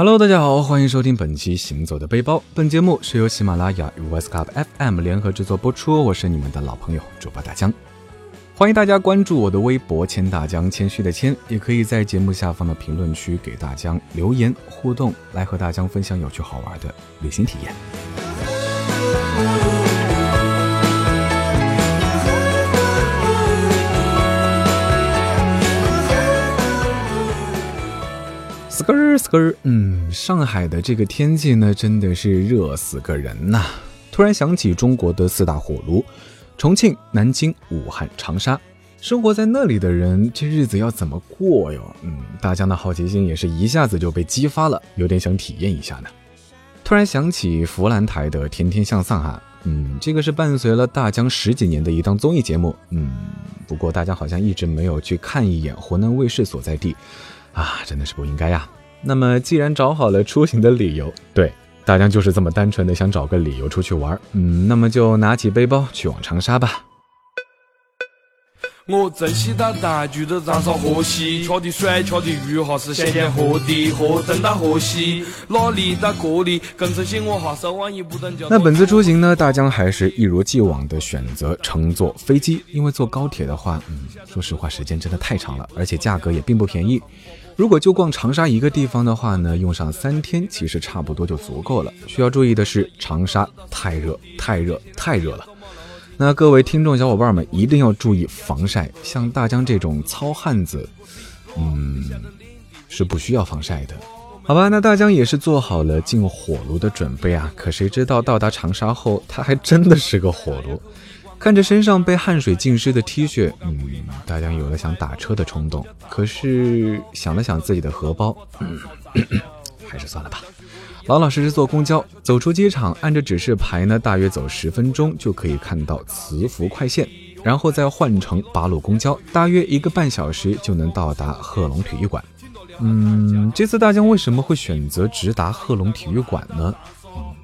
Hello，大家好，欢迎收听本期《行走的背包》。本节目是由喜马拉雅与 West Club FM 联合制作播出。我是你们的老朋友主播大江，欢迎大家关注我的微博“千大江”，谦虚的谦，也可以在节目下方的评论区给大江留言互动，来和大江分享有趣好玩的旅行体验。死个儿死个儿，嗯，上海的这个天气呢，真的是热死个人呐！突然想起中国的四大火炉：重庆、南京、武汉、长沙。生活在那里的人，这日子要怎么过哟？嗯，大江的好奇心也是一下子就被激发了，有点想体验一下呢。突然想起湖南台的《天天向上》哈，嗯，这个是伴随了大江十几年的一档综艺节目，嗯，不过大家好像一直没有去看一眼湖南卫视所在地。啊，真的是不应该呀！那么，既然找好了出行的理由，对，大江就是这么单纯的想找个理由出去玩，嗯，那么就拿起背包去往长沙吧。我正喜大大聚着燃烧河西，吃的酸，吃的鱼哈是咸咸喝的，喝正大河西，哪里到这里我哈不等就。那本次出行呢，大江还是一如既往的选择乘坐飞机，因为坐高铁的话，嗯，说实话时间真的太长了，而且价格也并不便宜。如果就逛长沙一个地方的话呢，用上三天其实差不多就足够了。需要注意的是，长沙太热，太热，太热了。那各位听众小伙伴们一定要注意防晒，像大江这种糙汉子，嗯，是不需要防晒的，好吧？那大江也是做好了进火炉的准备啊。可谁知道到达长沙后，他还真的是个火炉。看着身上被汗水浸湿的 T 恤，嗯，大江有了想打车的冲动。可是想了想自己的荷包，还是算了吧。老老实实坐公交，走出机场，按着指示牌呢，大约走十分钟就可以看到磁浮快线，然后再换乘八路公交，大约一个半小时就能到达贺龙体育馆。嗯，这次大江为什么会选择直达贺龙体育馆呢？嗯，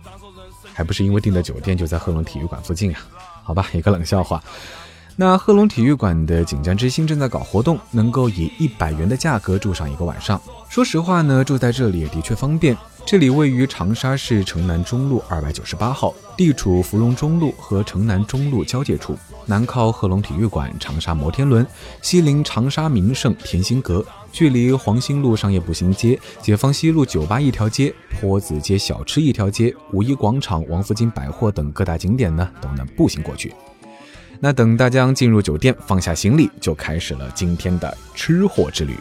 还不是因为订的酒店就在贺龙体育馆附近啊？好吧，一个冷笑话。那贺龙体育馆的锦江之星正在搞活动，能够以一百元的价格住上一个晚上。说实话呢，住在这里也的确方便。这里位于长沙市城南中路二百九十八号，地处芙蓉中路和城南中路交界处，南靠贺龙体育馆、长沙摩天轮，西临长沙名胜甜心阁，距离黄兴路商业步行街、解放西路酒吧一条街、坡子街小吃一条街、五一广场、王府井百货等各大景点呢，都能步行过去。那等大江进入酒店，放下行李，就开始了今天的吃货之旅。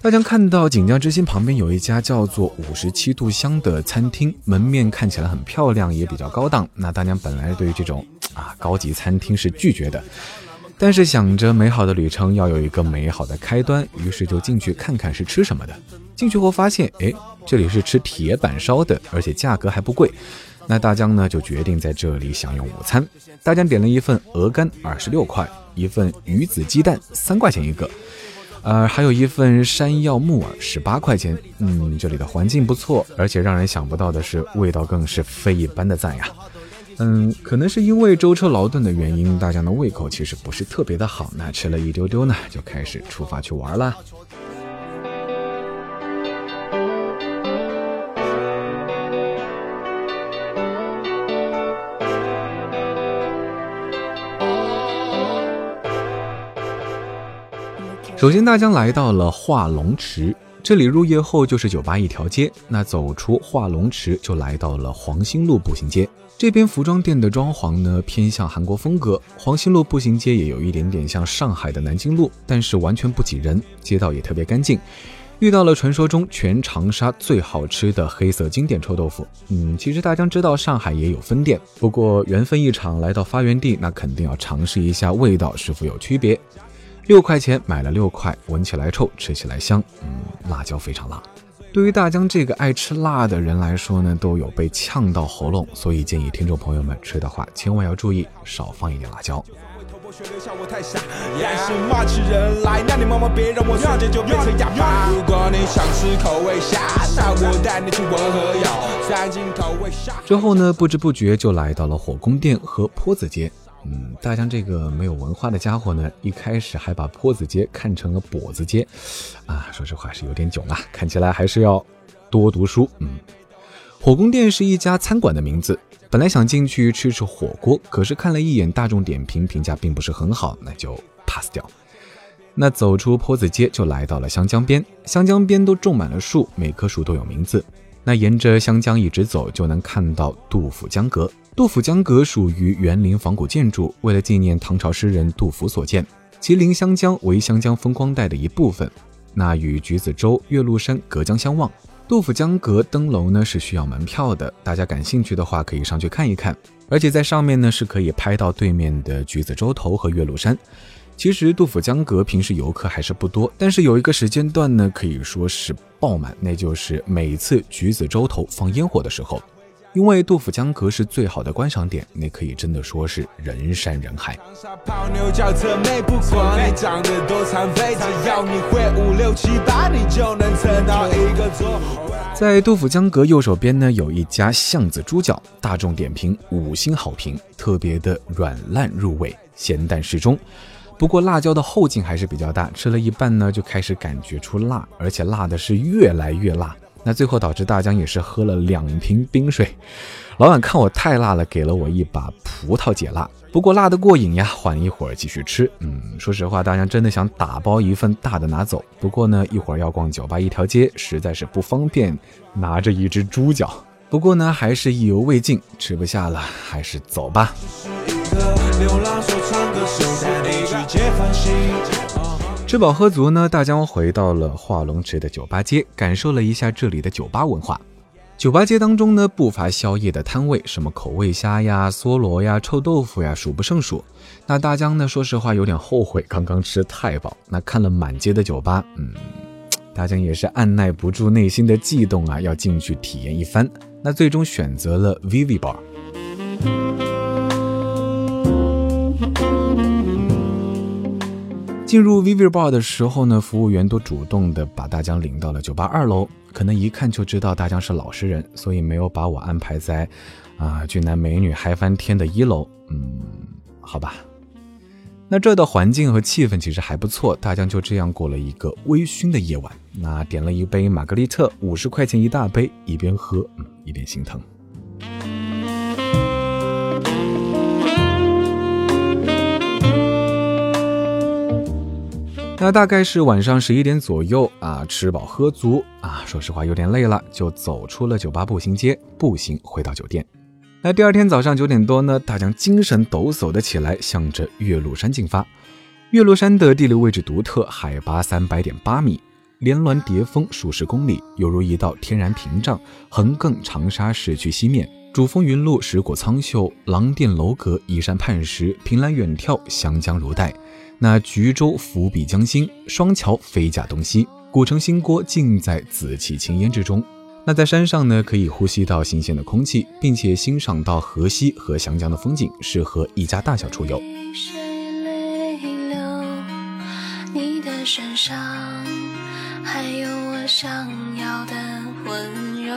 大家看到锦江之星旁边有一家叫做五十七度香的餐厅，门面看起来很漂亮，也比较高档。那大江本来对于这种啊高级餐厅是拒绝的，但是想着美好的旅程要有一个美好的开端，于是就进去看看是吃什么的。进去后发现，哎，这里是吃铁板烧的，而且价格还不贵。那大江呢就决定在这里享用午餐。大江点了一份鹅肝，二十六块；一份鱼子鸡蛋，三块钱一个。呃，还有一份山药木耳，十八块钱。嗯，这里的环境不错，而且让人想不到的是，味道更是非一般的赞呀。嗯，可能是因为舟车劳顿的原因，大家的胃口其实不是特别的好。那吃了一丢丢呢，就开始出发去玩了。首先，大江来到了化龙池，这里入夜后就是酒吧一条街。那走出化龙池，就来到了黄兴路步行街。这边服装店的装潢呢，偏向韩国风格。黄兴路步行街也有一点点像上海的南京路，但是完全不挤人，街道也特别干净。遇到了传说中全长沙最好吃的黑色经典臭豆腐。嗯，其实大家知道上海也有分店，不过缘分一场，来到发源地，那肯定要尝试一下味道是否有区别。六块钱买了六块，闻起来臭，吃起来香。嗯，辣椒非常辣。对于大江这个爱吃辣的人来说呢，都有被呛到喉咙，所以建议听众朋友们吃的话，千万要注意少放一点辣椒。之后呢，不知不觉就来到了火宫殿和坡子街。嗯，大江这个没有文化的家伙呢，一开始还把坡子街看成了跛子街，啊，说实话是有点囧啊，看起来还是要多读书。嗯，火宫殿是一家餐馆的名字，本来想进去吃吃火锅，可是看了一眼大众点评评价并不是很好，那就 pass 掉。那走出坡子街就来到了湘江边，湘江边都种满了树，每棵树都有名字。那沿着湘江一直走，就能看到杜甫江阁。杜甫江阁属于园林仿古建筑，为了纪念唐朝诗人杜甫所建。其临湘江为湘江风光带的一部分，那与橘子洲、岳麓山隔江相望。杜甫江阁登楼呢是需要门票的，大家感兴趣的话可以上去看一看。而且在上面呢是可以拍到对面的橘子洲头和岳麓山。其实杜甫江阁平时游客还是不多，但是有一个时间段呢，可以说是爆满，那就是每次橘子洲头放烟火的时候。因为杜甫江阁是最好的观赏点，那可以真的说是人山人海。在杜甫江阁右手边呢，有一家巷子猪脚，大众点评五星好评，特别的软烂入味，咸淡适中。不过辣椒的后劲还是比较大，吃了一半呢就开始感觉出辣，而且辣的是越来越辣。那最后导致大江也是喝了两瓶冰水。老板看我太辣了，给了我一把葡萄解辣。不过辣的过瘾呀，缓一会儿继续吃。嗯，说实话，大江真的想打包一份大的拿走。不过呢，一会儿要逛酒吧一条街，实在是不方便拿着一只猪脚。不过呢，还是意犹未尽，吃不下了，还是走吧。吃饱喝足呢，大江回到了化龙池的酒吧街，感受了一下这里的酒吧文化。酒吧街当中呢，不乏宵夜的摊位，什么口味虾呀、梭罗呀、臭豆腐呀，数不胜数。那大江呢，说实话有点后悔刚刚吃太饱。那看了满街的酒吧，嗯，大江也是按耐不住内心的悸动啊，要进去体验一番。那最终选择了 Vivi Bar。进入 Vivi Bar 的时候呢，服务员都主动的把大江领到了酒吧二楼。可能一看就知道大江是老实人，所以没有把我安排在啊俊男美女嗨翻天的一楼。嗯，好吧。那这的环境和气氛其实还不错，大江就这样过了一个微醺的夜晚。那点了一杯玛格丽特，五十块钱一大杯，一边喝，嗯，一边心疼。那大概是晚上十一点左右啊，吃饱喝足啊，说实话有点累了，就走出了酒吧步行街，步行回到酒店。那第二天早上九点多呢，大江精神抖擞的起来，向着岳麓山进发。岳麓山的地理位置独特，海拔三百点八米，连峦叠峰数十公里，犹如一道天然屏障，横亘长沙市区西面。主峰云路，石果苍秀，廊殿楼阁，依山畔石，凭栏远眺，湘江如黛。那橘洲伏笔江心，双桥飞架东西，古城新郭尽在紫气青烟之中。那在山上呢，可以呼吸到新鲜的空气，并且欣赏到河西和湘江的风景，适合一家大小出游。你的身上想要的温柔。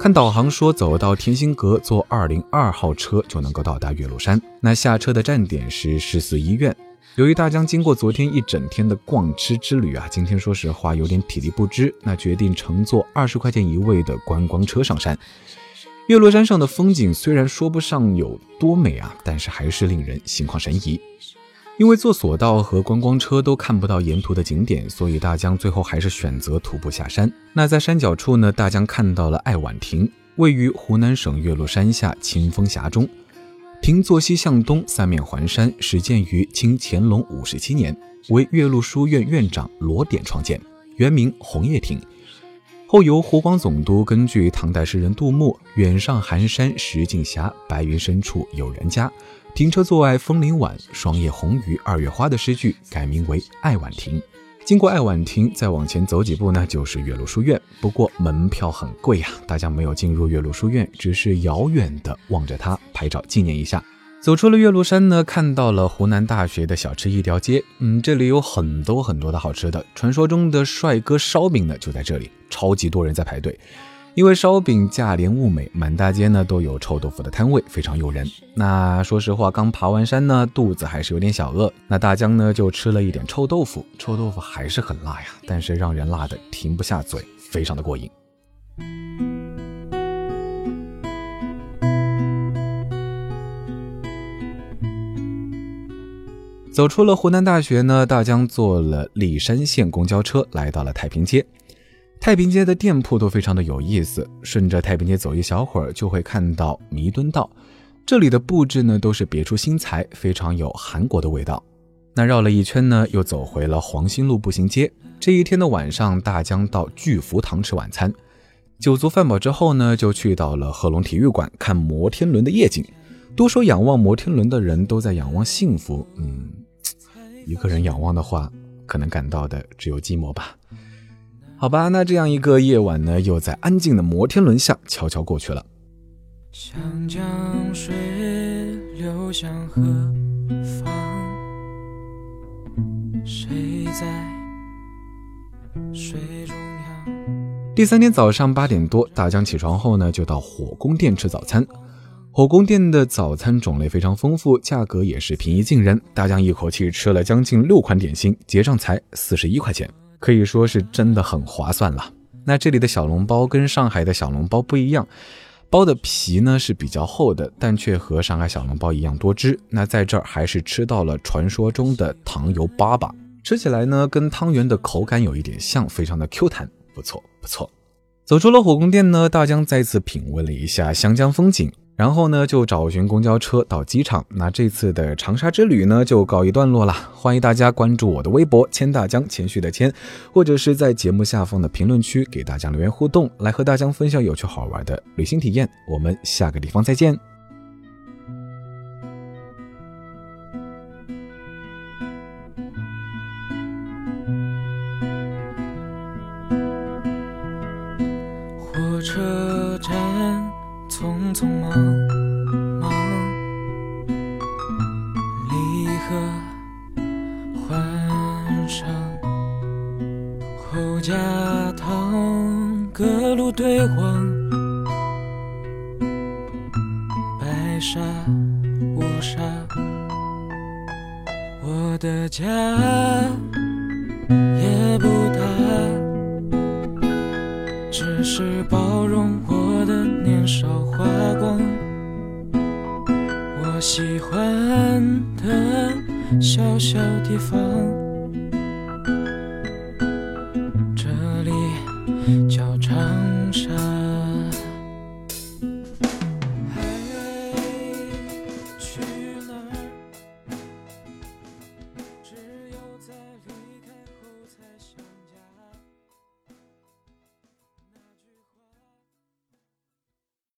看导航说，走到天心阁，坐二零二号车就能够到达岳麓山。那下车的站点是十四医院。由于大江经过昨天一整天的逛吃之旅啊，今天说实话有点体力不支，那决定乘坐二十块钱一位的观光车上山。岳麓山上的风景虽然说不上有多美啊，但是还是令人心旷神怡。因为坐索道和观光车都看不到沿途的景点，所以大江最后还是选择徒步下山。那在山脚处呢，大江看到了爱晚亭，位于湖南省岳麓山下清风峡中。亭坐西向东，三面环山，始建于清乾隆五十七年，为岳麓书院院长罗典创建，原名红叶亭。后由湖广总督根据唐代诗人杜牧“远上寒山石径斜，白云深处有人家”。停车坐爱枫林晚，霜叶红于二月花的诗句改名为爱晚亭。经过爱晚亭，再往前走几步呢，就是岳麓书院。不过门票很贵呀，大家没有进入岳麓书院，只是遥远的望着它拍照纪念一下。走出了岳麓山呢，看到了湖南大学的小吃一条街。嗯，这里有很多很多的好吃的，传说中的帅哥烧饼呢就在这里，超级多人在排队。因为烧饼价廉物美，满大街呢都有臭豆腐的摊位，非常诱人。那说实话，刚爬完山呢，肚子还是有点小饿。那大江呢就吃了一点臭豆腐，臭豆腐还是很辣呀，但是让人辣的停不下嘴，非常的过瘾。走出了湖南大学呢，大江坐了历山县公交车来到了太平街。太平街的店铺都非常的有意思，顺着太平街走一小会儿，就会看到弥敦道。这里的布置呢都是别出心裁，非常有韩国的味道。那绕了一圈呢，又走回了黄兴路步行街。这一天的晚上，大江到巨福堂吃晚餐，酒足饭饱之后呢，就去到了贺龙体育馆看摩天轮的夜景。都说仰望摩天轮的人都在仰望幸福，嗯，一个人仰望的话，可能感到的只有寂寞吧。好吧，那这样一个夜晚呢，又在安静的摩天轮下悄悄过去了。江水流向何方？谁在水中央？第三天早上八点多，大江起床后呢，就到火宫殿吃早餐。火宫店的早餐种类非常丰富，价格也是平易近人。大江一口气吃了将近六款点心，结账才四十一块钱。可以说是真的很划算了。那这里的小笼包跟上海的小笼包不一样，包的皮呢是比较厚的，但却和上海小笼包一样多汁。那在这儿还是吃到了传说中的糖油粑粑，吃起来呢跟汤圆的口感有一点像，非常的 Q 弹，不错不错。走出了火宫殿呢，大江再次品味了一下湘江风景。然后呢，就找寻公交车到机场。那这次的长沙之旅呢，就告一段落了。欢迎大家关注我的微博“千大江”，谦虚的谦，或者是在节目下方的评论区给大家留言互动，来和大江分享有趣好玩的旅行体验。我们下个地方再见。家堂，各路对望，白沙乌纱，我的家也不大，只是包容我的年少。花光，我喜欢的小小地方。